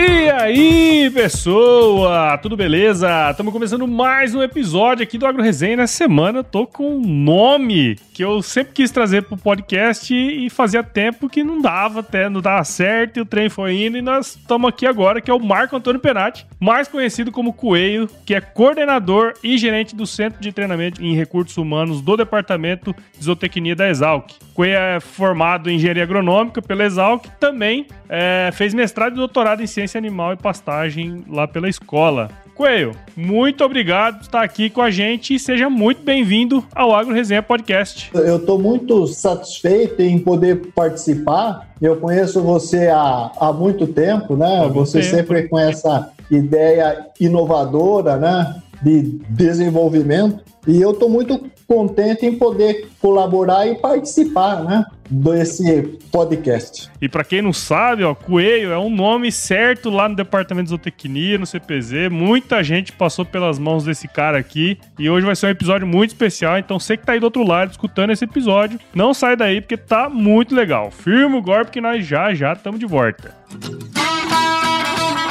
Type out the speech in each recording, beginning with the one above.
E aí, pessoa? Tudo beleza? Estamos começando mais um episódio aqui do Agro Resenha. Nessa semana eu tô com um nome que eu sempre quis trazer pro podcast e fazia tempo que não dava até, não dava certo e o trem foi indo e nós estamos aqui agora, que é o Marco Antônio Penati, mais conhecido como Coelho, que é coordenador e gerente do Centro de Treinamento em Recursos Humanos do Departamento de Zootecnia da Exalc. Coelho é formado em Engenharia Agronômica pela Exalc, também é, fez mestrado e doutorado em Animal e Pastagem lá pela escola. Coelho, muito obrigado por estar aqui com a gente e seja muito bem-vindo ao Agro Resenha Podcast. Eu estou muito satisfeito em poder participar. Eu conheço você há, há muito tempo, né? Há você tempo. sempre com essa ideia inovadora, né? De desenvolvimento. E eu estou muito contente em poder colaborar e participar, né? Desse podcast. E para quem não sabe, ó, Coelho é um nome certo lá no Departamento de Zootecnia, no CPZ. Muita gente passou pelas mãos desse cara aqui e hoje vai ser um episódio muito especial. Então, você que tá aí do outro lado escutando esse episódio, não sai daí porque tá muito legal. Firma o golpe que nós já já estamos de volta.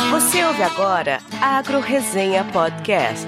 Você ouve agora Agro Resenha Podcast.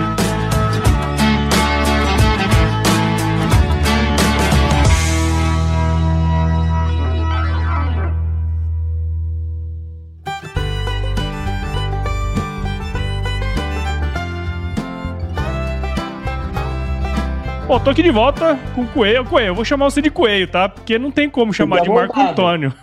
Bom, tô aqui de volta com o Coelho. Coelho, eu vou chamar você de Coelho, tá? Porque não tem como chamar Fique de Marco. Antônio.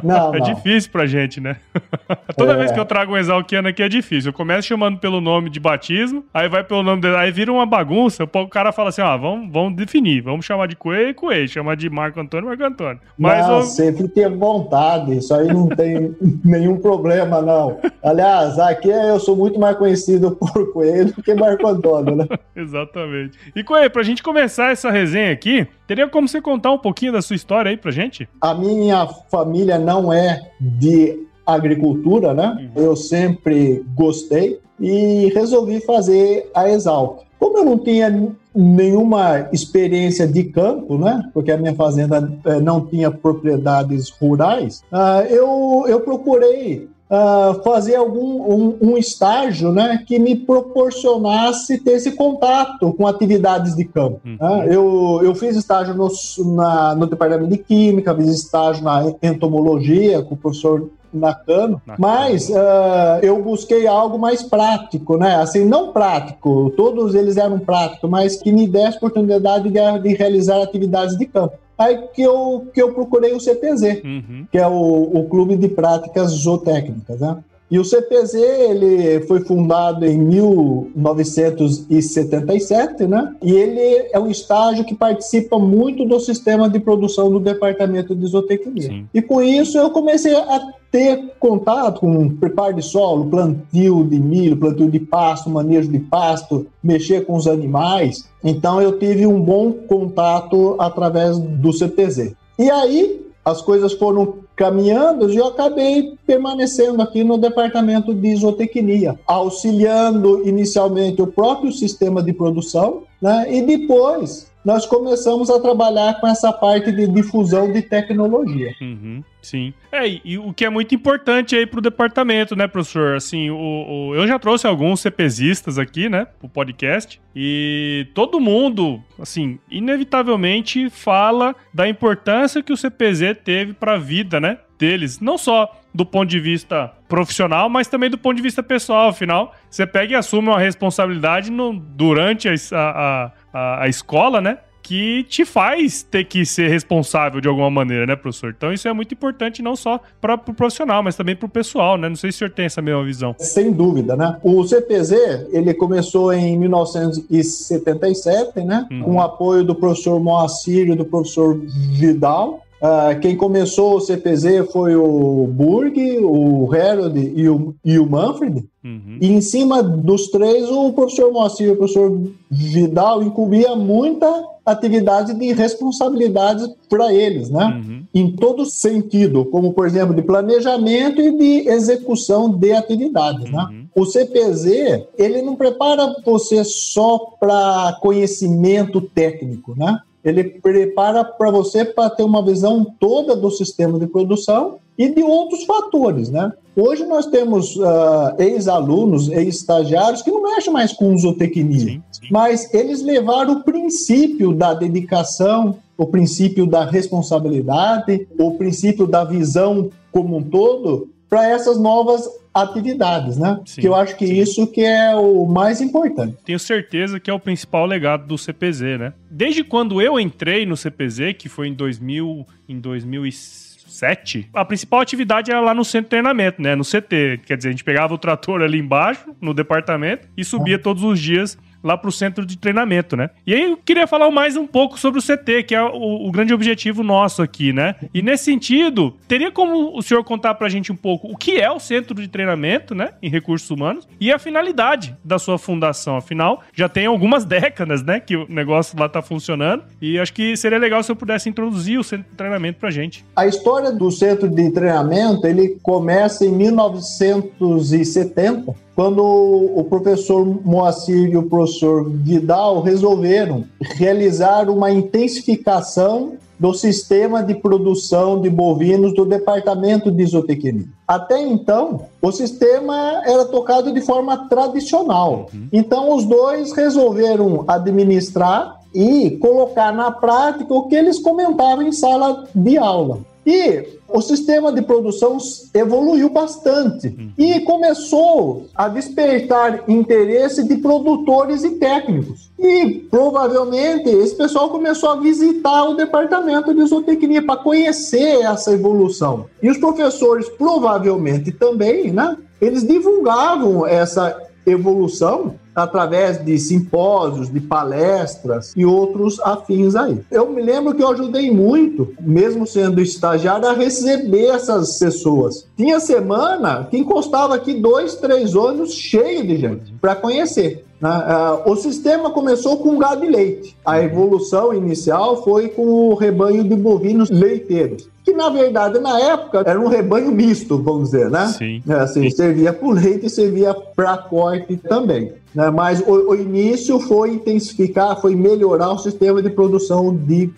Não, É não. difícil pra gente, né? Toda É. vez que eu trago um exalquiano aqui é difícil. Eu começo chamando pelo nome de batismo, aí vai pelo nome dele, aí vira uma bagunça. O cara fala assim: ó, vamos, vamos definir, vamos chamar de Coelho, Coelho, chamar de Marco Antônio, Marco Antônio. Mas não, o- sempre ter vontade, isso aí não tem nenhum problema, não. Aliás, aqui eu sou muito mais conhecido por Coelho do que Marco Antônio, né? Exatamente. E Coelho, pra gente começar essa resenha aqui, teria como você contar um pouquinho da sua história aí pra gente? A minha família não é de agricultura, né? Eu sempre gostei e resolvi fazer a Exalc. Como eu não tinha nenhuma experiência de campo, né? Porque a minha fazenda eh, não tinha propriedades rurais, ah, eu, eu procurei ah, fazer algum um, um estágio, né? Que me proporcionasse ter esse contato com atividades de campo. Uhum. né? Eu, eu fiz estágio no, na- no departamento de química, fiz estágio na entomologia com o professor Nakano, Nakano. mas ah, eu busquei algo mais prático, né? Assim, não prático, todos eles eram práticos, mas que me desse oportunidade de, de realizar atividades de campo. Aí que eu, que eu procurei o CPZ, Uhum. que é o, o Clube de Práticas Zootécnicas, né? E o CPZ ele foi fundado em 1977, né? E ele é um estágio que participa muito do sistema de produção do Departamento de Zootecnia. Sim. E com isso eu comecei a ter contato com preparo de solo, plantio de milho, plantio de pasto, manejo de pasto, mexer com os animais. Então eu tive um bom contato através do CPZ. E aí as coisas foram caminhando eu acabei permanecendo aqui no departamento de isotecnia, auxiliando inicialmente o próprio sistema de produção, né? E depois nós começamos a trabalhar com essa parte de difusão de tecnologia. Uhum, sim. É, e o que é muito importante aí para o departamento, né, professor? Assim, o, o, eu já trouxe alguns CPZistas aqui, né, pro podcast, e todo mundo, assim, inevitavelmente fala da importância que o CPZ teve para a vida, né, deles. Não só do ponto de vista profissional, mas também do ponto de vista pessoal. Afinal, você pega e assume uma responsabilidade no, durante a, a, a, a escola, né? que te faz ter que ser responsável de alguma maneira, né, professor? Então isso é muito importante não só para o pro profissional, mas também para o pessoal, né? Não sei se o senhor tem essa mesma visão. Sem dúvida, né? O CPZ, ele começou em 1977, né? Uhum. Com o apoio do professor Moacir e do professor Vidal. Uh, quem começou o CPZ foi o Burg, o Harold e o, e o Manfred. Uhum. E em cima dos três, o professor Moacir e o professor Vidal incumbia muita atividade de responsabilidades para eles, né? Uhum. Em todo sentido, como por exemplo de planejamento e de execução de atividades, né? uhum. né? O CPZ ele não prepara você só para conhecimento técnico, né? Ele prepara para você para ter uma visão toda do sistema de produção e de outros fatores, né? Hoje nós temos uh, ex-alunos, ex-estagiários que não mexem mais com zootecnia, sim, sim. mas eles levaram o princípio da dedicação, o princípio da responsabilidade, o princípio da visão como um todo para essas novas atividades, né? Sim, que eu acho que sim. isso que é o mais importante. Tenho certeza que é o principal legado do CPZ, né? Desde quando eu entrei no CPZ, que foi em 2000, em 2007, a principal atividade era lá no centro de treinamento, né? No CT. Quer dizer, a gente pegava o trator ali embaixo, no departamento, e subia ah. todos os dias lá para o centro de treinamento, né? E aí eu queria falar mais um pouco sobre o CT, que é o, o, grande objetivo nosso aqui, né? E nesse sentido, teria como o senhor contar para a gente um pouco o que é o centro de treinamento, né, em recursos humanos e a finalidade da sua fundação? Afinal, já tem algumas décadas, né, que o negócio lá está funcionando e acho que seria legal se eu pudesse introduzir o centro de treinamento para a gente. A história do centro de treinamento ele começa em 1970 quando o professor Moacir e o professor Vidal resolveram realizar uma intensificação do sistema de produção de bovinos do departamento de zootecnia. Até então, o sistema era tocado de forma tradicional. Uhum. Então, os dois resolveram administrar e colocar na prática o que eles comentavam em sala de aula. E o sistema de produção evoluiu bastante uhum. e começou a despertar interesse de produtores e técnicos. E provavelmente esse pessoal começou a visitar o departamento de zootecnia para conhecer essa evolução. E os professores provavelmente também, né? Eles divulgavam essa evolução através de simpósios, de palestras e outros afins aí. Eu me lembro que eu ajudei muito, mesmo sendo estagiário, a receber essas pessoas. Tinha semana que encostava aqui dois, três ônibus cheios de gente para conhecer. Né? O sistema começou com gado e leite. A evolução inicial foi com o rebanho de bovinos leiteiros que na verdade na época era um rebanho misto, vamos dizer, né? Sim. É, assim, servia para leite e servia para corte também. Né? Mas o, o, início foi intensificar, foi melhorar o sistema de produção de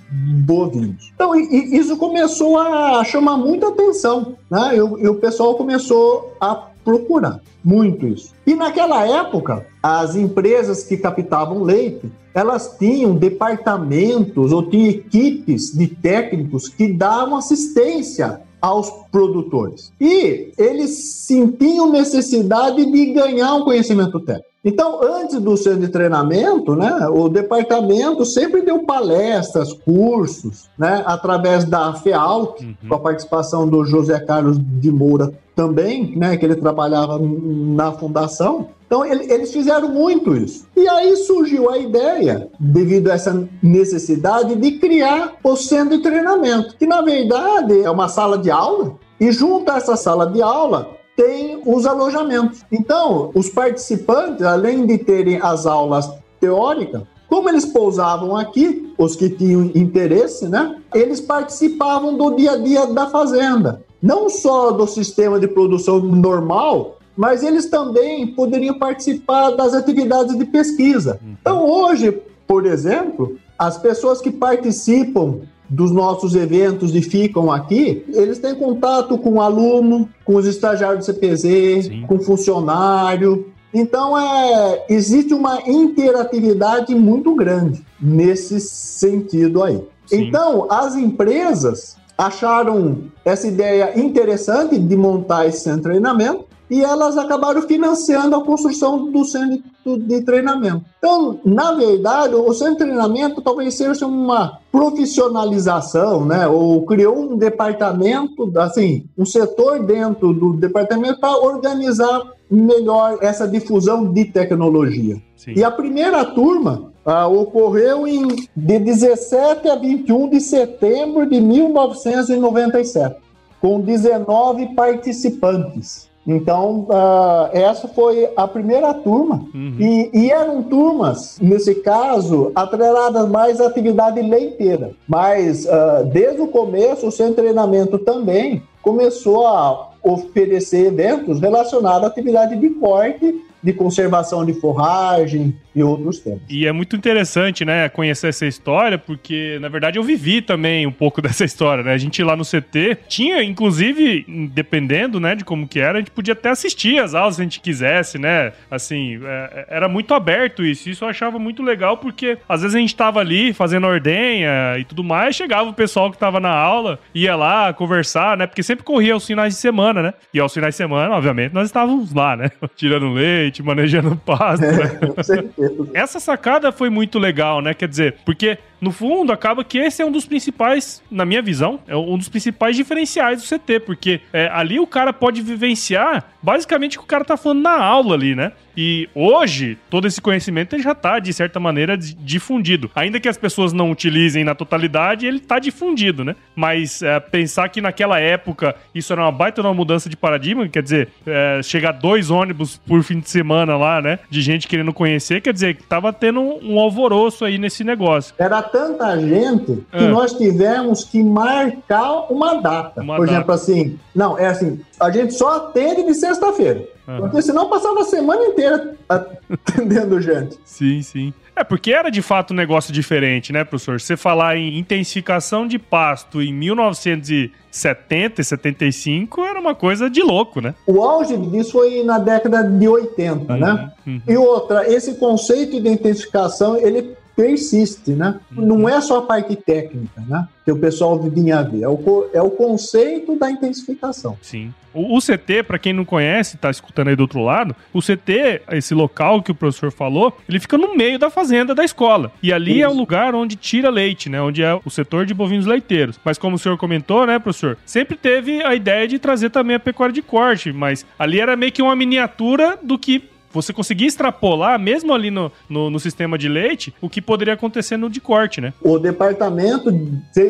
bovinos. Então e, isso começou a chamar muita atenção, né? E, e o pessoal começou a procurar muito isso. E naquela época, as empresas que captavam leite, elas tinham departamentos ou tinham equipes de técnicos que davam assistência aos produtores. E eles sentiam necessidade de ganhar um conhecimento técnico. Então, antes do centro de treinamento, né, o departamento sempre deu palestras, cursos, né, através da FEALC, uhum. com a participação do José Carlos de Moura também, né, que ele trabalhava na fundação. Então, ele, eles fizeram muito isso. E aí surgiu a ideia, devido a essa necessidade, de criar o centro de treinamento, que na verdade é uma sala de aula, e junto a essa sala de aula tem os alojamentos. Então, os participantes, além de terem as aulas teóricas, Como eles pousavam aqui, os que tinham interesse, né? Eles participavam do dia a dia da fazenda. Não só do sistema de produção normal, mas eles também poderiam participar das atividades de pesquisa. Uhum. Então, hoje, por exemplo, as pessoas que participam dos nossos eventos e ficam aqui, eles têm contato com o aluno, com os estagiários do CPZ, Sim. com funcionário. Então, é, existe uma interatividade muito grande nesse sentido aí. Sim. Então, as empresas acharam essa ideia interessante de montar esse centro de treinamento e elas acabaram financiando a construção do centro de treinamento. Então, na verdade, o centro de treinamento talvez seja uma profissionalização, né? Ou criou um departamento, assim, um setor dentro do departamento para organizar melhor essa difusão de tecnologia. Sim. E a primeira turma ah, ocorreu em, de 17 a 21 de setembro de 1997, com 19 participantes. Então, uh, essa foi a primeira turma. Uhum. E, e, eram turmas, nesse caso, atreladas mais à atividade leiteira. Mas, uh, desde o começo, o seu treinamento também começou a oferecer eventos relacionados à atividade de corte de conservação de forragem e outros temas. E é muito interessante, né, conhecer essa história, porque na verdade eu vivi também um pouco dessa história, né? A gente lá no CT tinha, inclusive, dependendo, né, de como que era, a gente podia até assistir as aulas se a gente quisesse, né? Assim, é, era muito aberto isso. Isso eu achava muito legal, porque às vezes a gente tava ali fazendo ordenha e tudo mais, chegava o pessoal que tava na aula, ia lá conversar, né? Porque sempre corria aos finais de semana, né? E aos finais de semana, obviamente, nós estávamos lá, né? Tirando leite leite, manejando pasto. É, com certeza. Essa sacada foi muito legal, né? Quer dizer, porque no fundo, acaba que esse é um dos principais, na minha visão, é um dos principais diferenciais do CT, porque é, ali o cara pode vivenciar basicamente o que o cara tá falando na aula ali, né? E hoje, todo esse conhecimento ele já está, de certa maneira, difundido. Ainda que as pessoas não utilizem na totalidade, ele está difundido, né? Mas é, pensar que naquela época isso era uma baita uma mudança de paradigma, quer dizer, é, chegar dois ônibus por fim de semana lá, né? De gente querendo conhecer, quer dizer, que tava tendo um, um alvoroço aí nesse negócio. Era tanta gente que é. nós tivemos que marcar uma data. Uma Por data. exemplo, assim, não, é assim, a gente só atende de sexta-feira. Uhum. Porque senão passava a semana inteira atendendo gente. Sim, sim. É, porque era de fato um negócio diferente, né, professor? Você falar em intensificação de pasto em 1970 e 75 era uma coisa de louco, né? O auge disso foi na década de 80, né? uhum, né? Uhum. E outra, esse conceito de intensificação, ele persiste, né? Uhum. Não é só a parte técnica, né? Que o pessoal vinha ver. É o, é o conceito da intensificação. Sim. O, o CT, para quem não conhece, tá escutando aí do outro lado, o CT, esse local que o professor falou, ele fica no meio da fazenda da escola. E ali Isso. é o lugar onde tira leite, né? Onde é o setor de bovinos leiteiros. Mas como o senhor comentou, né, professor? Sempre teve a ideia de trazer também a pecuária de corte, mas ali era meio que uma miniatura do que você conseguir extrapolar, mesmo ali no, no, no, sistema de leite, o que poderia acontecer no de corte, né? O departamento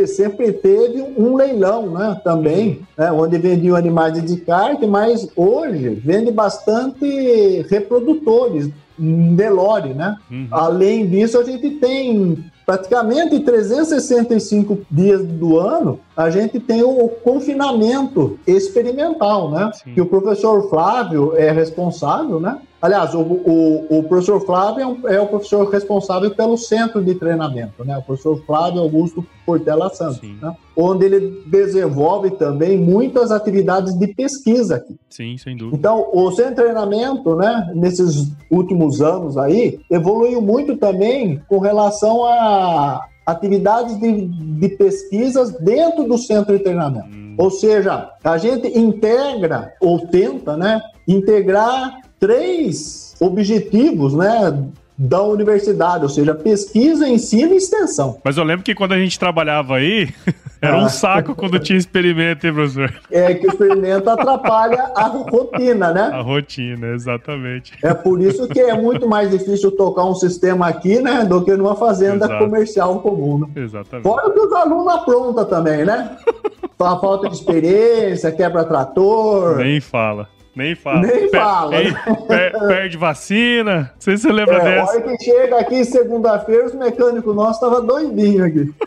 sempre teve um leilão, né? Também, né? onde vendiam animais de carne, mas hoje vende bastante reprodutores. Nelore, né? Uhum. Além disso, a gente tem praticamente 365 dias do ano, a gente tem o confinamento experimental, né? Sim. Que o professor Flávio é responsável, né? Aliás, o, o, o professor Flávio é, um, é, o professor responsável pelo centro de treinamento, né? O professor Flávio Augusto Portela Santos, né? onde ele desenvolve também muitas atividades de pesquisa aqui. Sim, sem dúvida. Então, o centro de treinamento, né, nesses últimos anos aí, evoluiu muito também com relação a atividades de, de pesquisas dentro do centro de treinamento. Hum. Ou seja, a gente integra ou tenta, né, integrar três objetivos, né, da universidade, ou seja, pesquisa, ensino e extensão. Mas eu lembro que quando a gente trabalhava aí, era ah. um saco quando tinha experimento, hein, professor? É que o experimento atrapalha a rotina, né? A rotina, exatamente. É por isso que é muito mais difícil tocar um sistema aqui, né, do que numa fazenda Exato. comercial comum. Né? Exatamente. Fora que os alunos aprontam também, né? A falta de experiência, quebra trator. Nem fala. Nem fala. Nem fala. Ei, per- perde vacina. Não sei se você lembra É, dessa. hora que chega aqui segunda-feira, os mecânicos nossos estavam doidinhos aqui.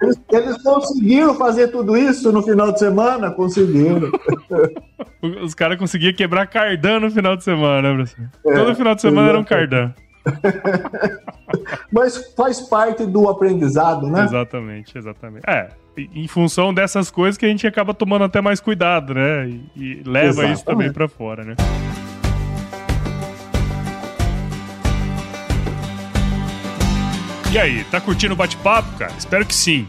Eles, eles conseguiram fazer tudo isso no final de semana? Conseguiram. Os caras conseguiam quebrar cardan no final de semana, né, professor? É, Todo final de semana era um cardan. Mas faz parte do aprendizado, né? Exatamente, exatamente. É, em função dessas coisas que a gente acaba tomando até mais cuidado, né? E, e leva isso Exatamente. também pra fora, né? E aí, tá curtindo o bate-papo, cara? Espero que sim.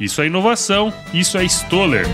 Isso é inovação, isso é Stoller.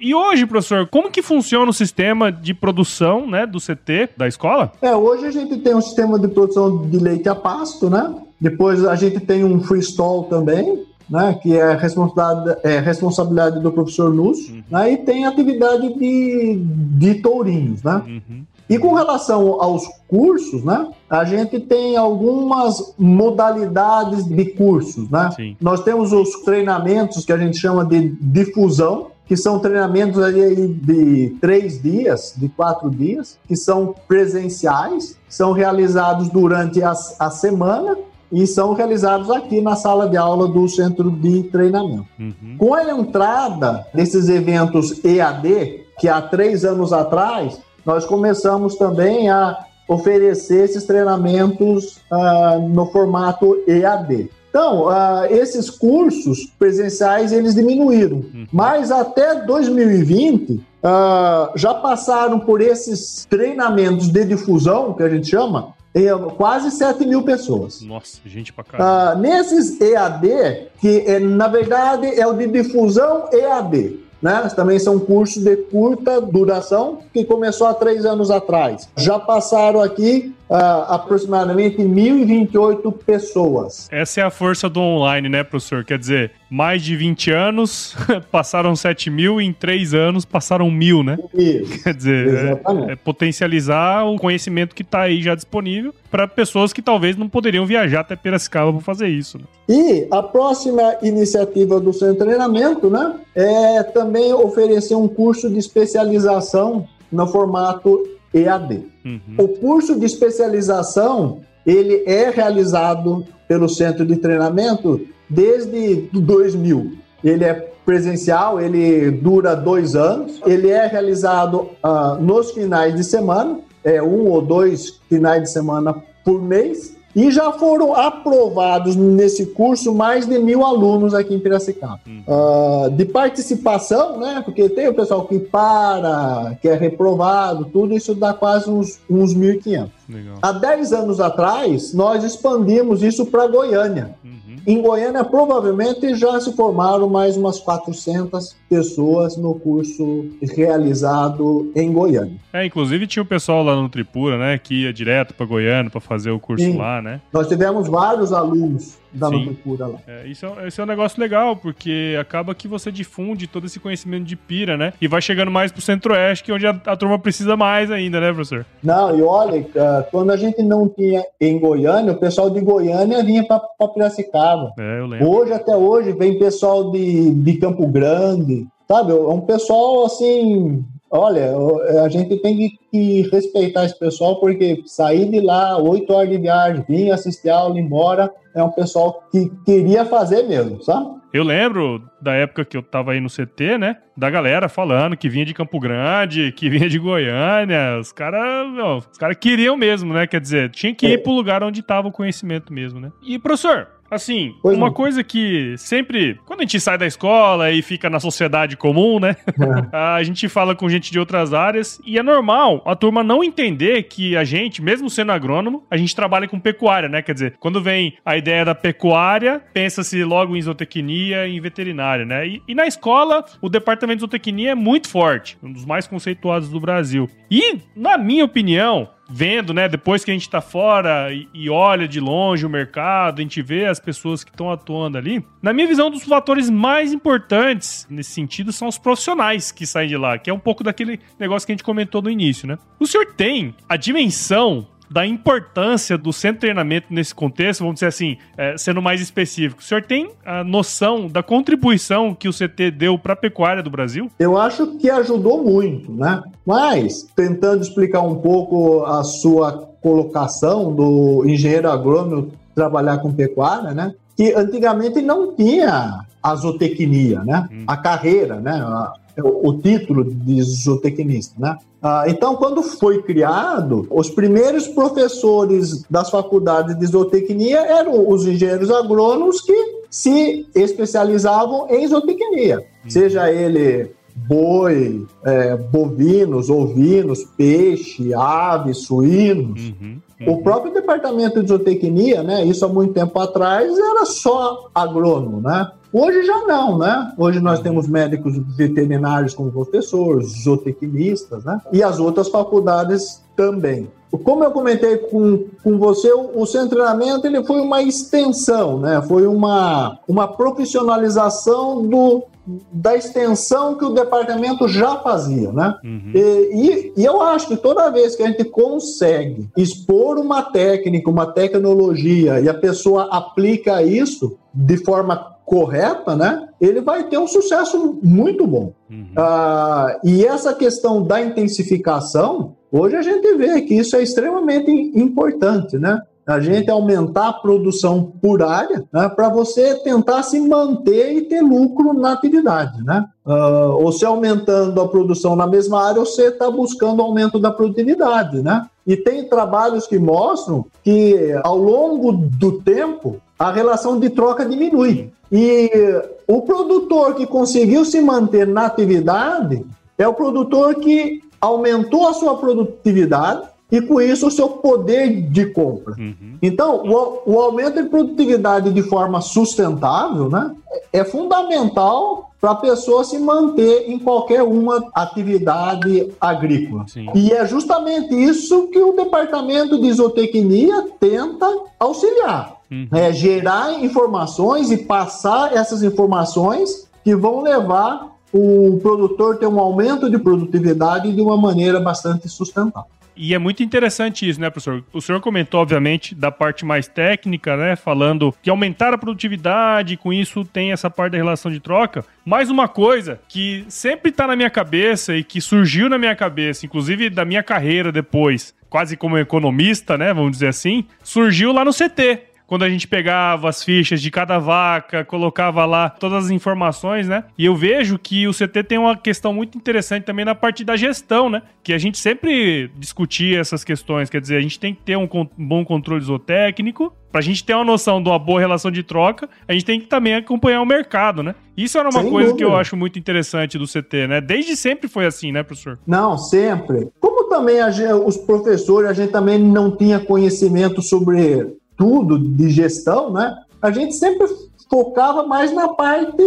E hoje, professor, como que funciona o sistema de produção, né, do CT da escola? É, hoje a gente tem um sistema de produção de leite a pasto, né? Depois a gente tem um freestall também, né? Que é responsabilidade, é responsabilidade do professor Lúcio. Né? E tem atividade de, de tourinhos, né? Uhum. E com relação aos cursos, né? A gente tem algumas modalidades de cursos, né? Sim. Nós temos os treinamentos que a gente chama de difusão, que são treinamentos aí de três dias, de quatro dias, que são presenciais, são realizados durante a, a semana e são realizados aqui na sala de aula do centro de treinamento. Uhum. Com a entrada desses eventos EAD, que há três anos atrás, nós começamos também a oferecer esses treinamentos ah, no formato EAD. Então, ah, esses cursos presenciais, eles diminuíram. Mas até 2020, ah, já passaram por esses treinamentos de difusão, que a gente chama, quase 7 mil pessoas. Nossa, gente pra caramba. Nesses EAD, que é, na verdade é o de difusão EAD, né? Também são cursos de curta duração que começou há três anos atrás. Já passaram aqui ah, aproximadamente 1.028 pessoas. Essa é a força do online, né, professor? Quer dizer, mais de 20 anos, passaram 7 mil, em 3 anos passaram mil, né? Isso. Quer dizer, é, é potencializar o conhecimento que está aí já disponível para pessoas que talvez não poderiam viajar até Piracicaba para fazer isso. né? E a próxima iniciativa do de Treinamento né, é também oferecer um curso de especialização no formato EAD. Uhum. O curso de especialização ele é realizado pelo Centro de Treinamento desde 2000. Ele é presencial, ele dura dois anos. Ele é realizado ah, nos finais de semana, é um ou dois finais de semana por mês. E já foram aprovados nesse curso mais de mil alunos aqui em Piracicaba. Ah, de participação, né? Porque tem o pessoal que para, que é reprovado, tudo isso dá quase uns, uns 1.500. Legal. Há 10 anos atrás, nós expandimos isso para Goiânia. Uhum. Em Goiânia, provavelmente já se formaram mais umas 400 pessoas no curso realizado em Goiânia. É, inclusive tinha o pessoal lá no Tripura, né, que ia direto para Goiânia para fazer o curso Sim. lá, né? Nós tivemos vários alunos da Sim. Nutricura lá. É, isso, é, esse é um negócio legal, porque acaba que você difunde todo esse conhecimento de pira, né? E vai chegando mais pro centro-oeste, que é onde a, a turma precisa mais ainda, né, professor? Não, e olha, ah, quando a gente não tinha em Goiânia, o pessoal de Goiânia vinha para Piracicaba. É, eu lembro. Hoje, até hoje, vem pessoal de, de Campo Grande, sabe? É um pessoal, assim, Olha, a gente tem que respeitar esse pessoal, porque sair de lá, oito horas de viagem, vir assistir a aula, ir embora, é um pessoal que queria fazer mesmo, sabe? Eu lembro da época que eu tava aí no CT, né? Da galera falando que vinha de Campo Grande, que vinha de Goiânia. Os caras, os caras queriam mesmo, né? Quer dizer, tinha que ir é. pro lugar onde tava o conhecimento mesmo, né? E, professor, Assim, pois uma não. coisa que sempre, quando a gente sai da escola e fica na sociedade comum, né? É. a gente fala com gente de outras áreas e é normal a turma não entender que a gente, mesmo sendo agrônomo, a gente trabalha com pecuária, né? Quer dizer, quando vem a ideia da pecuária, pensa-se logo em zootecnia e em veterinária, né? E, e, na escola, o departamento de zootecnia é muito forte, um dos mais conceituados do Brasil. E, na minha opinião, vendo, né, depois que a gente tá fora e, e, olha de longe o mercado, a gente vê as pessoas que estão atuando ali. Na minha visão, um dos fatores mais importantes nesse sentido são os profissionais que saem de lá, que é um pouco daquele negócio que a gente comentou no início, né? O senhor tem a dimensão da importância do centro de treinamento nesse contexto, vamos dizer assim, é, sendo mais específico. O senhor tem a noção da contribuição que o CT deu para a pecuária do Brasil? Eu acho que ajudou muito, né? Mas, tentando explicar um pouco a sua colocação do engenheiro agrônomo trabalhar com pecuária, né? Que antigamente não tinha a zootecnia, né? Hum. A carreira, né? O, título de zootecnista, né? Ah, então, quando foi criado, os primeiros professores das faculdades de zootecnia eram os engenheiros agrônomos que se especializavam em zootecnia, uhum. seja ele boi, é, bovinos, ovinos, peixe, aves, suínos. Uhum, uhum. O próprio departamento de zootecnia, né, isso há muito tempo atrás, era só agrônomo, né? Hoje já não, né? Hoje nós temos médicos veterinários como professores, zootecnistas, né? E as outras faculdades também. Como eu comentei com, com você, o, o seu treinamento ele foi uma extensão, né? Foi uma, uma profissionalização do, da extensão que o departamento já fazia, né? Uhum. E, e, e, eu acho que toda vez que a gente consegue expor uma técnica, uma tecnologia e a pessoa aplica isso de forma correta, né? Ele vai ter um sucesso muito bom. Uhum. Ah, e essa questão da intensificação, hoje a gente vê que isso é extremamente importante, né? A gente aumentar a produção por área né, para você tentar se manter e ter lucro na atividade, né? Uh, ou se aumentando a produção na mesma área, você está buscando aumento da produtividade, né? E tem trabalhos que mostram que ao longo do tempo a relação de troca diminui. E o produtor que conseguiu se manter na atividade é o produtor que aumentou a sua produtividade e com isso o seu poder de compra. Uhum. Então, o, o, aumento de produtividade de forma sustentável né, é fundamental para a pessoa se manter em qualquer uma atividade agrícola. Sim. E é justamente isso que o departamento de zootecnia tenta auxiliar. Uhum. É gerar informações e passar essas informações que vão levar o produtor a ter um aumento de produtividade de uma maneira bastante sustentável. E é muito interessante isso, né, professor? O senhor comentou, obviamente, da parte mais técnica, né? Falando que aumentar a produtividade, com isso tem essa parte da relação de troca. Mais uma coisa que sempre tá na minha cabeça e que surgiu na minha cabeça, inclusive da minha carreira depois, quase como economista, né? Vamos dizer assim, surgiu lá no CT quando a gente pegava as fichas de cada vaca, colocava lá todas as informações, né? E eu vejo que o CT tem uma questão muito interessante também na parte da gestão, né? Que a gente sempre discutia essas questões, quer dizer, a gente tem que ter um bom controle zootécnico, Pra gente ter uma noção de uma boa relação de troca, a gente tem que também acompanhar o mercado, né? Isso era uma Sem coisa dúvida. que eu acho muito interessante do CT, né? Desde sempre foi assim, né, professor? Não, sempre. Como também a, os professores, a gente também não tinha conhecimento sobre tudo de gestão, né? A gente sempre focava mais na parte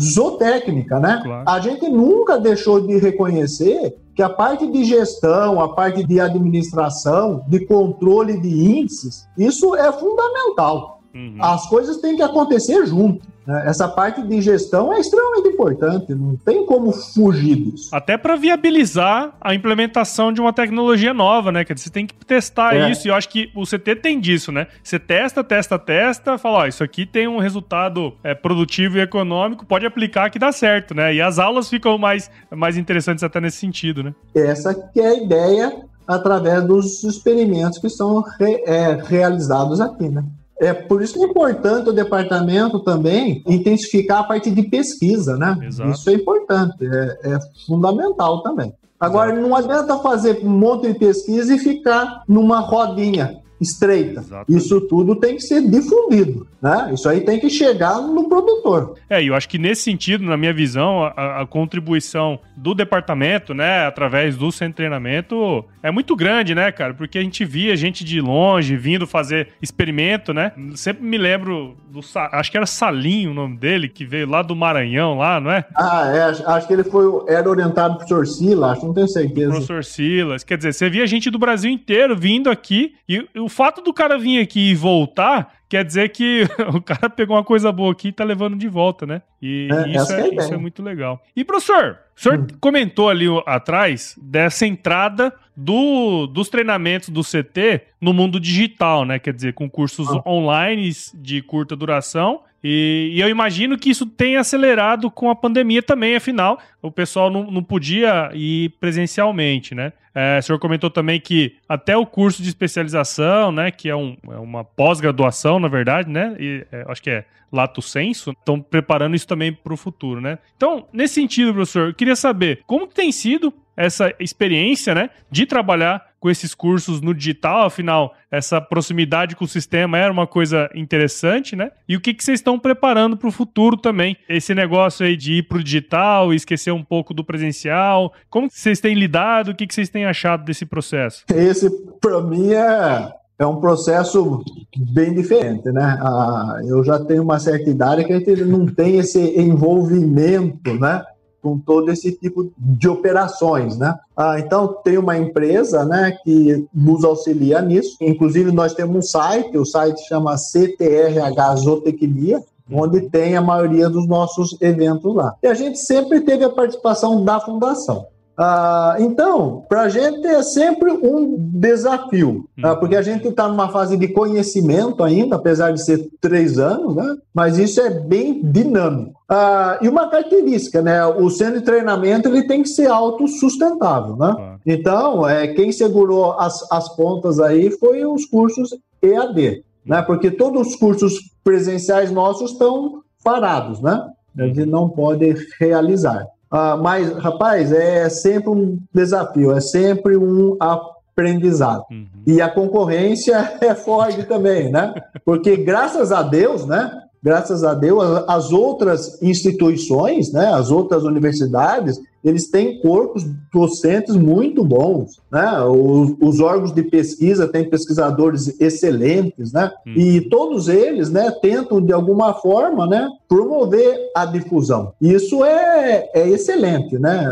zootécnica, né? Claro. A gente nunca deixou de reconhecer que a parte de gestão, a parte de administração, de controle de índices, isso é fundamental. Uhum. As coisas têm que acontecer junto. Né? Essa parte de gestão é extremamente importante, não tem como fugir disso. Até para viabilizar a implementação de uma tecnologia nova, né? Quer dizer, você tem que testar é. isso, e eu acho que o CT tem disso, né? Você testa, testa, testa, fala, ó, isso aqui tem um resultado é, produtivo e econômico, pode aplicar que dá certo, né? E as aulas ficam mais, mais interessantes até nesse sentido, né? Essa que é a ideia através dos experimentos que são re, é, realizados aqui, né? É por isso que é importante o departamento também intensificar a parte de pesquisa, né? Exato. Isso é importante, é, é fundamental também. Agora, Exato. não adianta fazer um monte de pesquisa e ficar numa rodinha estreita. Exatamente. Isso tudo tem que ser difundido, né? Isso aí tem que chegar no produtor. É, e eu acho que nesse sentido, na minha visão, a, a, contribuição do departamento, né, através do centro de treinamento, é muito grande, né, cara? Porque a gente via gente de longe vindo fazer experimento, né? Sempre me lembro do, acho que era Salinho o nome dele, que veio lá do Maranhão, lá, não é? Ah, é, acho que ele foi, era orientado por professor Silas, não tenho certeza. Professor Silas, quer dizer, você via gente do Brasil inteiro vindo aqui e o o fato do cara vir aqui e voltar quer dizer que o cara pegou uma coisa boa aqui e tá levando de volta, né? E é, isso, é, é isso é muito legal. E, professor, o senhor hum. comentou ali atrás dessa entrada do, dos treinamentos do CT no mundo digital, né? Quer dizer, com cursos ah. online de curta duração e, e, eu imagino que isso tenha acelerado com a pandemia também, afinal, o pessoal não, não podia ir presencialmente, né? É, o senhor comentou também que até o curso de especialização, né, que é, um, é uma pós-graduação, na verdade, né, e, é, acho que é lato senso, estão preparando isso também para o futuro, né? Então, nesse sentido, professor, eu queria saber como tem sido essa experiência, né, de trabalhar com esses cursos no digital, afinal, essa proximidade com o sistema era uma coisa interessante, né? E o que, que vocês estão preparando para o futuro também? Esse negócio aí de ir para o digital esquecer um pouco do presencial, como que vocês têm lidado? O que, que vocês têm achado desse processo? Esse, para mim, é é um processo bem diferente, né? Ah, eu já tenho uma certa idade que a gente não tem esse envolvimento, né? Com todo esse tipo de operações, né? Ah, então tem uma empresa, né, que nos auxilia nisso. Inclusive nós temos um site, o site chama CTRH Zootecnia, onde tem a maioria dos nossos eventos lá. E a gente sempre teve a participação da fundação. Ah, então, para a gente é sempre um desafio, ah, porque a gente está numa fase de conhecimento ainda, apesar de ser três anos, né? mas isso é bem dinâmico. Ah, e uma característica, né? O centro de treinamento ele tem que ser autossustentável, né? Então, é, quem segurou as, as pontas aí foi os cursos EAD, né? Porque todos os cursos presenciais nossos estão parados, né? A gente não pode realizar. Ah, mas, rapaz, é sempre um desafio, é sempre um aprendizado. Uhum. E a concorrência é forte também, né? Porque graças a Deus, né? Graças a Deus, as outras instituições, né, as outras universidades, eles têm corpos docentes muito bons, né? Os, os órgãos de pesquisa têm pesquisadores excelentes, né? Hum. E todos eles, né, tentam de alguma forma, né, promover a difusão. Isso é, é excelente, né?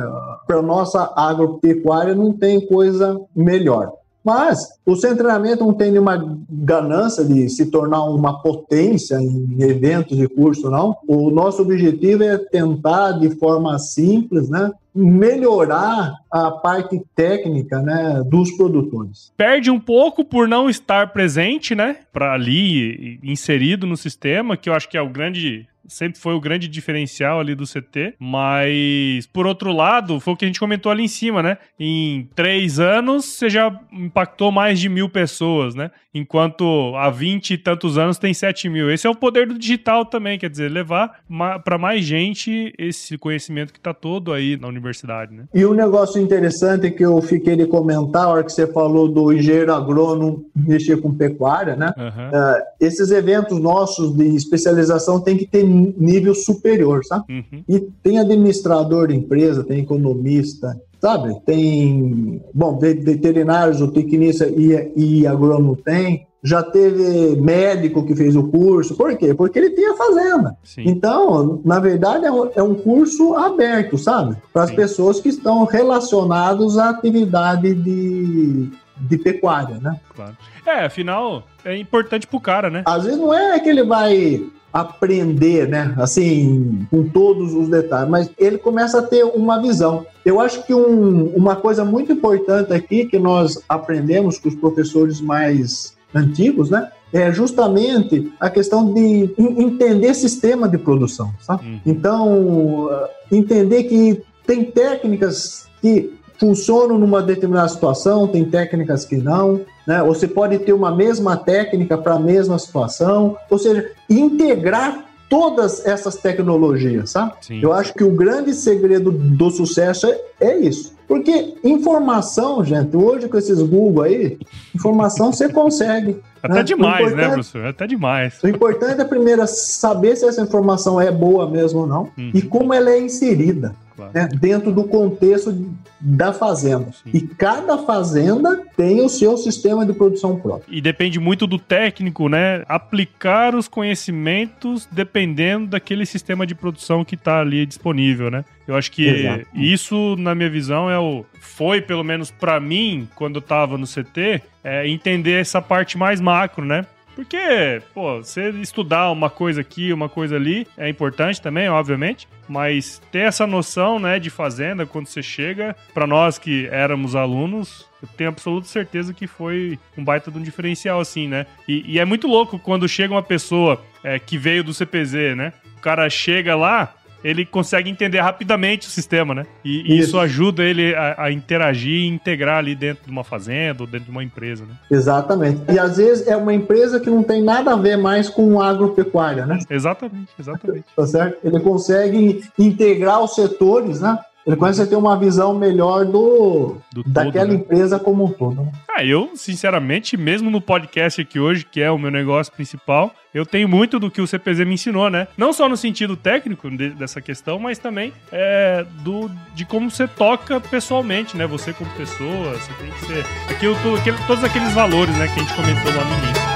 Para nossa agropecuária não tem coisa melhor. Mas o centro de treinamento não tem nenhuma ganância de se tornar uma potência em eventos de curso, não. O nosso objetivo é tentar, de forma simples, né, melhorar a parte técnica né, dos produtores. Perde um pouco por não estar presente, né? Para ali inserido no sistema, que eu acho que é o grande sempre foi o grande diferencial ali do CT, mas por outro lado, foi o que a gente comentou ali em cima, né? Em três anos você já impactou mais de mil pessoas, né? Enquanto há 20 e tantos anos tem 7 mil. Esse é o poder do digital também, quer dizer, levar para mais gente esse conhecimento que está todo aí na universidade, né? E um negócio interessante que eu fiquei de comentar, a hora que você falou do engenheiro agrônomo mexer com pecuária, né? Uhum. Uh, esses eventos nossos de especialização tem que ter nível superior, sabe? Uhum. E tem administrador de empresa, tem economista, sabe? Tem, bom, veterinários, o tecnista e, e agrônomo tem, já teve médico que fez o curso. Por quê? Porque ele tinha fazenda. Sim. Então, na verdade, é um, é um curso aberto, sabe? Para as pessoas que estão relacionadas à atividade de de pecuária, né? Claro. É, afinal, é importante pro cara, né? Às vezes não é que ele vai aprender, né? Assim, com todos os detalhes, mas ele começa a ter uma visão. Eu acho que um, uma coisa muito importante aqui que nós aprendemos com os professores mais antigos, né? É justamente a questão de entender sistema de produção, sabe? Uhum. Então, entender que tem técnicas que funcionam numa determinada situação, tem técnicas que não, né? Você pode ter uma mesma técnica para a mesma situação, ou seja, integrar todas essas tecnologias, sabe? Sim. Eu acho que o grande segredo do sucesso é, é isso. Porque informação, gente, hoje com esses Google aí, informação você consegue. Até né? demais, né, professor? Até demais. O importante é primeiro saber se essa informação é boa mesmo ou não uhum. e como ela é inserida claro. né, dentro do contexto da fazenda. Sim. E cada fazenda tem o seu sistema de produção próprio. E depende muito do técnico, né? Aplicar os conhecimentos dependendo daquele sistema de produção que está ali disponível, né? Eu acho que Exato. isso, na minha visão, é o foi pelo menos para mim quando eu estava no CT, é entender essa parte mais macro, né? Porque, pô, você estudar uma coisa aqui, uma coisa ali, é importante também, obviamente, mas ter essa noção, né, de fazenda quando você chega, para nós que éramos alunos, eu tenho absoluta certeza que foi um baita de um diferencial, assim, né? E, e é muito louco quando chega uma pessoa é, que veio do CPZ, né? O cara chega lá, ele consegue entender rapidamente o sistema, né? E isso, isso ajuda ele a, a, interagir e integrar ali dentro de uma fazenda ou dentro de uma empresa, né? Exatamente. E às vezes é uma empresa que não tem nada a ver mais com agropecuária, né? Exatamente, exatamente. tá certo? Ele consegue integrar os setores, né? Ele começa a ter uma visão melhor do, do daquela todo, né? empresa como um todo. Né? Ah, eu, sinceramente, mesmo no podcast aqui hoje, que é o meu negócio principal, eu tenho muito do que o CPZ me ensinou, né? Não só no sentido técnico de, dessa questão, mas também é, do, de como você toca pessoalmente, né? Você como pessoa, você tem que ser. Aquilo, aquele, todos aqueles valores, né, que a gente comentou lá no início.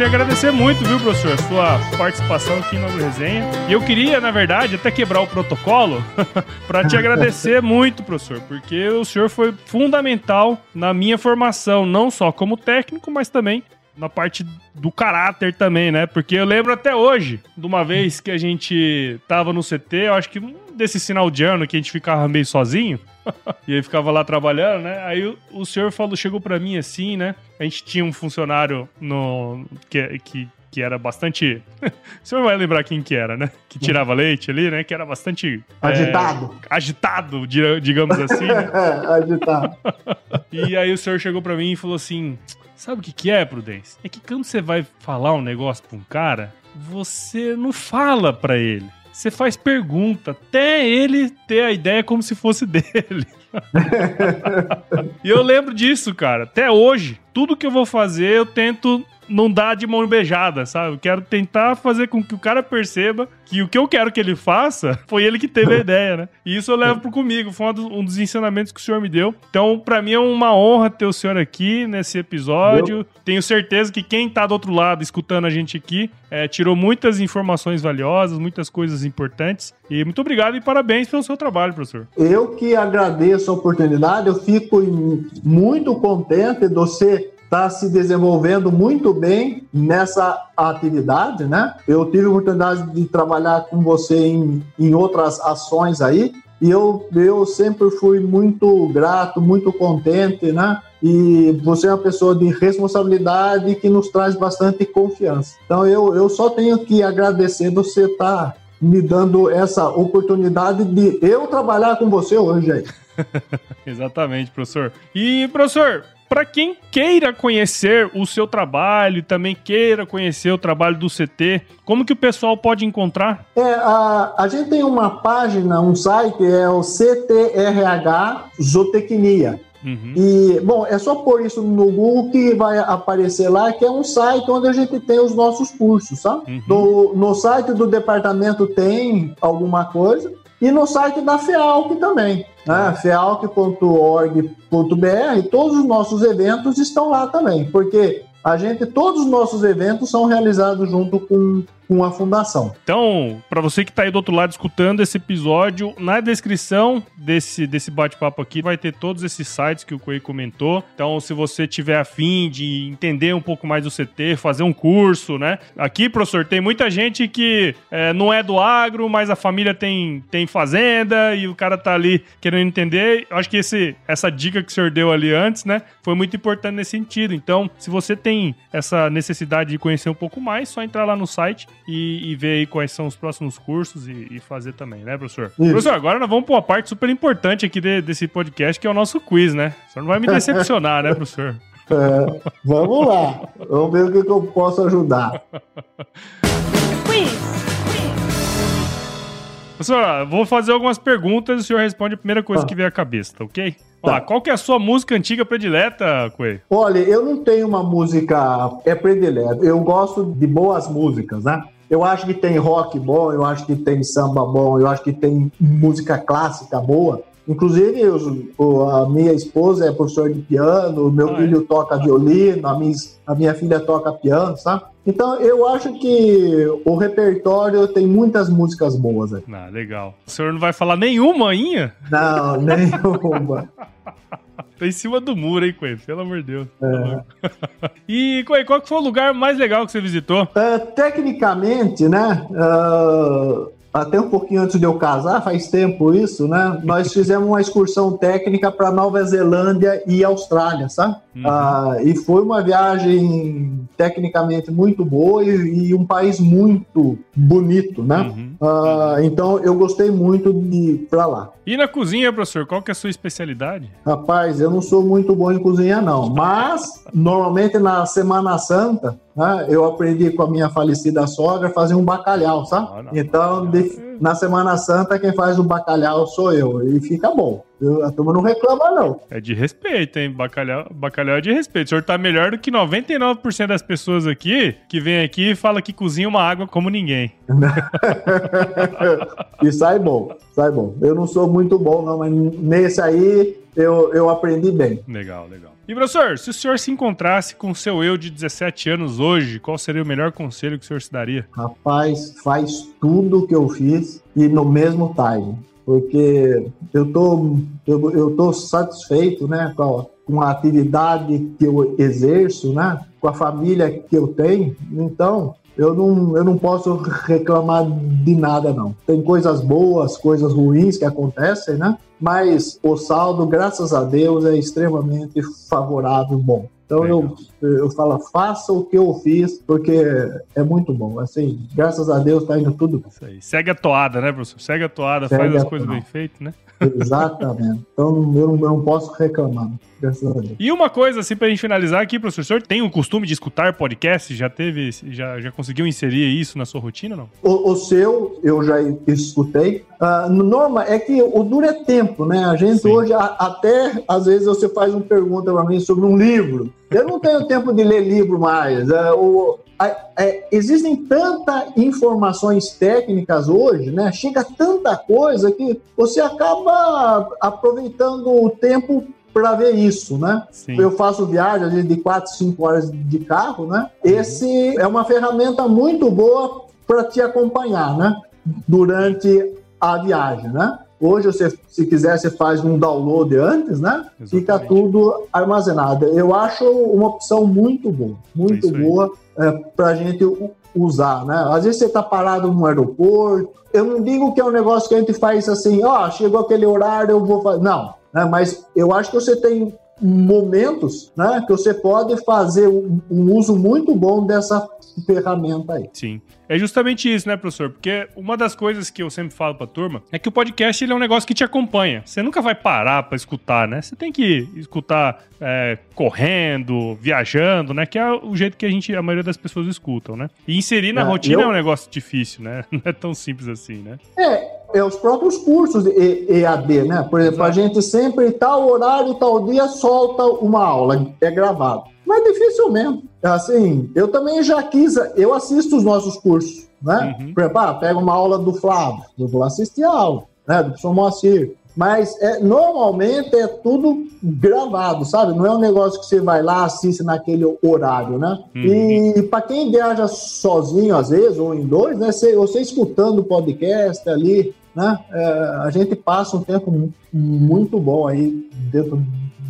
Queria agradecer muito, viu, professor, a sua participação aqui no Resenha. E eu queria, na verdade, até quebrar o protocolo para te agradecer muito, professor, porque o senhor foi fundamental na minha formação, não só como técnico, mas também na parte do caráter também, né? Porque eu lembro até hoje de uma vez que a gente tava no CT, eu acho que desse final de ano que a gente ficava meio sozinho. e aí ficava lá trabalhando, né? Aí o, o senhor falou, chegou para mim assim, né? A gente tinha um funcionário no que, que, que era bastante. o senhor vai lembrar quem que era, né? Que tirava leite ali, né? Que era bastante. Agitado. É, agitado, digamos assim. Né? agitado. e aí o senhor chegou para mim e falou assim: Sabe o que, que é, Prudence? É que quando você vai falar um negócio pra um cara, você não fala pra ele. Você faz pergunta até ele ter a ideia como se fosse dele. e eu lembro disso, cara. Até hoje, tudo que eu vou fazer, eu tento não dar de mão beijada, sabe? Eu quero tentar fazer com que o cara perceba que o que eu quero que ele faça foi ele que teve a ideia, né? E isso eu levo pro comigo, foi um dos ensinamentos que o senhor me deu. Então, para mim é uma honra ter o senhor aqui nesse episódio. Tenho certeza que quem tá do outro lado escutando a gente aqui é, tirou muitas informações valiosas, muitas coisas importantes. E muito obrigado e parabéns pelo seu trabalho, professor. Eu que agradeço a oportunidade, eu fico muito contente de você está se desenvolvendo muito bem nessa atividade, né? Eu tive a oportunidade de trabalhar com você em, em outras ações aí, e eu, eu sempre fui muito grato, muito contente, né? E você é uma pessoa de responsabilidade que nos traz bastante confiança. Então eu, eu só tenho que agradecer você estar tá me dando essa oportunidade de eu trabalhar com você hoje aí. Exatamente, professor. E, professor, para quem queira conhecer o seu trabalho e também queira conhecer o trabalho do CT, como que o pessoal pode encontrar? É, a, a gente tem uma página, um site, é o CTRH Zootecnia. Uhum. E, bom, é só pôr isso no Google que vai aparecer lá, que é um site onde a gente tem os nossos cursos, sabe? Uhum. No, no site do departamento tem alguma coisa, e no site da FEALC também, né? fealc.org.br, todos os nossos eventos estão lá também, porque a gente, todos os nossos eventos são realizados junto com com a fundação. Então, para você que está aí do outro lado escutando esse episódio, na descrição desse, desse bate-papo aqui vai ter todos esses sites que o Coelho comentou. Então, se você tiver afim de entender um pouco mais do CT, fazer um curso, né? Aqui, professor, tem muita gente que é, não é do agro, mas a família tem, tem fazenda e o cara tá ali querendo entender. Eu acho que esse, essa dica que o senhor deu ali antes, né, foi muito importante nesse sentido. Então, se você tem essa necessidade de conhecer um pouco mais, só entrar lá no site e, e, ver aí quais são os próximos cursos e, e fazer também, né, professor? Isso. Professor, agora nós vamos para uma parte super importante aqui de, desse podcast, que é o nosso quiz, né? O senhor não vai me decepcionar, né, professor? É, vamos lá. Vamos ver o que, que eu posso ajudar. quiz! Professor, vou fazer algumas perguntas e o senhor responde a primeira coisa ah. que vier à cabeça, tá ok? Tá. qual que é a sua música antiga predileta, Coelho? Olha, eu não tenho uma música é predileta. Eu gosto de boas músicas, né? Eu acho que tem rock bom, eu acho que tem samba bom, eu acho que tem música clássica boa. Inclusive, eu, a minha esposa é professora de piano, meu ah, é? filho é? toca violino, a minha, a minha filha toca piano, sabe? Então, eu acho que o repertório tem muitas músicas boas aí. Ah, legal. O senhor não vai falar nenhuma ainda? Não, nenhuma. Tá em cima do muro, hein, Coelho? Pelo amor de Deus. É. e, Coelho, qual foi o lugar mais legal que você visitou? Uh, tecnicamente, né? Uh, até um pouquinho antes de eu casar, faz tempo isso, né? Nós fizemos uma excursão técnica para Nova Zelândia e Austrália, sabe? Uhum. Ah, e foi uma viagem tecnicamente muito boa e, e um país muito bonito, né? Uhum. Ah, então eu gostei muito de ir para lá. E na cozinha, professor, qual que é a sua especialidade? Rapaz, eu não sou muito bom em cozinha, não. Mas, normalmente na Semana Santa, né, eu aprendi com a minha falecida sogra a fazer um bacalhau, sabe? Ah, então, de, na Semana Santa, quem faz o bacalhau sou eu. E fica bom. A turma não reclama, não. É de respeito, hein? Bacalhau, bacalhau é de respeito. O senhor tá melhor do que 99% das pessoas aqui que vem aqui e fala que cozinha uma água como ninguém. e sai bom, sai bom. Eu não sou muito bom, não, mas nesse aí eu, eu aprendi bem. Legal, legal. E professor, se o senhor se encontrasse com o seu eu de 17 anos hoje, qual seria o melhor conselho que o senhor se daria? Rapaz, faz tudo o que eu fiz e no mesmo time. Porque eu tô, eu, eu tô satisfeito né, com, a, com a atividade que eu exerço, né, com a família que eu tenho. Então, eu não, eu não posso reclamar de nada, não. Tem coisas boas, coisas ruins que acontecem, né? Mas o saldo, graças a Deus, é extremamente favorável, bom. Então eu, eu falo, faça o que eu fiz, porque é muito bom. Assim, graças a Deus tá indo tudo bem. Segue a toada, né, professor? Segue a toada, Segue faz as coisas bem feitas, né? Exatamente. Então eu não posso reclamar. E uma coisa, assim, pra gente finalizar aqui, professor, tem o costume de escutar podcast? Já teve, já, já conseguiu inserir isso na sua rotina, não? O, o seu, eu já escutei. Uh, norma, é que o duro é tempo, né? A gente Sim. hoje, a, até, às vezes, você faz uma pergunta pra mim sobre um livro. Eu não tenho tempo de ler livro mais. Uh, o, é, existem tantas informações técnicas hoje, né? Chega tanta coisa que você acaba aproveitando o tempo para ver isso, né? Sim. Eu faço viagens de 4, 5 horas de carro, né? Uhum. Esse é uma ferramenta muito boa para te acompanhar, né? Durante a viagem, né? Hoje, você, se quiser, você faz um download antes, né? Exatamente. Fica tudo armazenado. Eu acho uma opção muito boa, muito é boa é, para a gente usar, né? Às vezes você está parado no aeroporto. Eu não digo que é um negócio que a gente faz assim, ó, oh, chegou aquele horário, eu vou fazer. Não, né? mas eu acho que você tem momentos né, que você pode fazer um, um uso muito bom dessa ferramenta aí. Sim. É justamente isso, né, professor? Porque uma das coisas que eu sempre falo pra turma é que o podcast ele é um negócio que te acompanha. Você nunca vai parar para escutar, né? Você tem que escutar é, correndo, viajando, né? Que é o jeito que a gente, a maioria das pessoas escutam, né? E inserir na é, rotina eu... é um negócio difícil, né? Não é tão simples assim, né? É, é os próprios cursos EAD, né? Por exemplo, Exato. a gente sempre, tal horário, tal dia, solta uma aula, é gravado. Mas dificilmente. Assim, eu também já quis, eu assisto os nossos cursos, né? Uhum. Exemplo, ah, pega uma aula do Flávio, eu vou assistir a aula. né, do professor Moacir. Mas é, normalmente é tudo gravado, sabe? Não é um negócio que você vai lá, assiste naquele horário, né? Uhum. E para quem viaja sozinho, às vezes, ou em dois, né? Você, você escutando o podcast ali, né? É, a gente passa um tempo muito bom aí dentro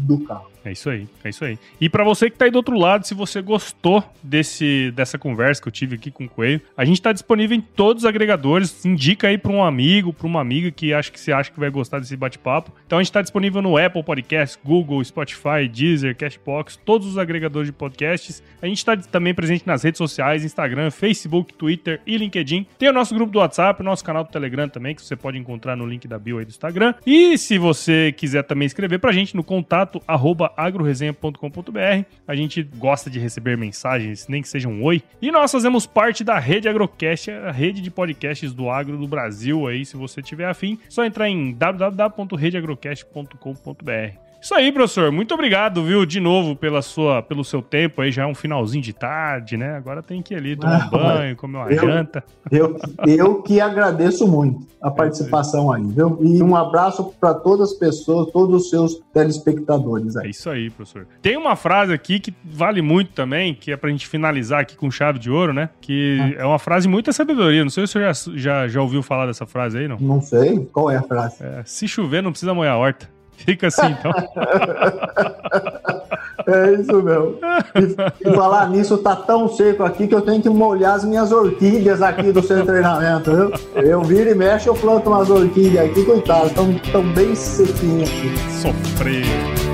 do carro. É isso aí, é isso aí. E para você que tá aí do outro lado, se você gostou desse, dessa conversa que eu tive aqui com o Coelho, a gente tá disponível em todos os agregadores. Indica aí para um amigo, para uma amiga que acha que você acha que vai gostar desse bate-papo. Então a gente tá disponível no Apple Podcasts, Google, Spotify, Deezer, Cashbox, todos os agregadores de podcasts. A gente tá também presente nas redes sociais, Instagram, Facebook, Twitter e LinkedIn. Tem o nosso grupo do WhatsApp, o nosso canal do Telegram também, que você pode encontrar no link da bio aí do Instagram. E se você quiser também escrever pra gente no contato arroba agroresenha.com.br. A gente gosta de receber mensagens, nem que seja um oi. E nós fazemos parte da Rede Agrocast, a rede de podcasts do agro do Brasil aí, se você tiver afim, só entrar em www.redeagrocast.com.br. Isso aí, professor. Muito obrigado, viu, de novo pela sua, pelo seu tempo aí. Já é um finalzinho de tarde, né? Agora tem que ir ali tomar um banho, comer uma eu, janta. Eu, eu que agradeço muito a é participação aí, viu? E um abraço para todas as pessoas, todos os seus telespectadores aí. É isso aí, professor. Tem uma frase aqui que vale muito também, que é pra gente finalizar aqui com chave de ouro, né? Que ah. é uma frase muita sabedoria. Não sei se você já, já, já ouviu falar dessa frase aí, não? Não sei. Qual é a frase? É, se chover, não precisa molhar a horta. Fica assim, então. É isso mesmo. E, e, falar nisso, tá tão seco aqui que eu tenho que molhar as minhas orquídeas aqui do seu treinamento, viu? Eu viro e mexo, eu planto umas orquídeas aqui, coitado, estão tão bem sequinhas aqui. Sofrer.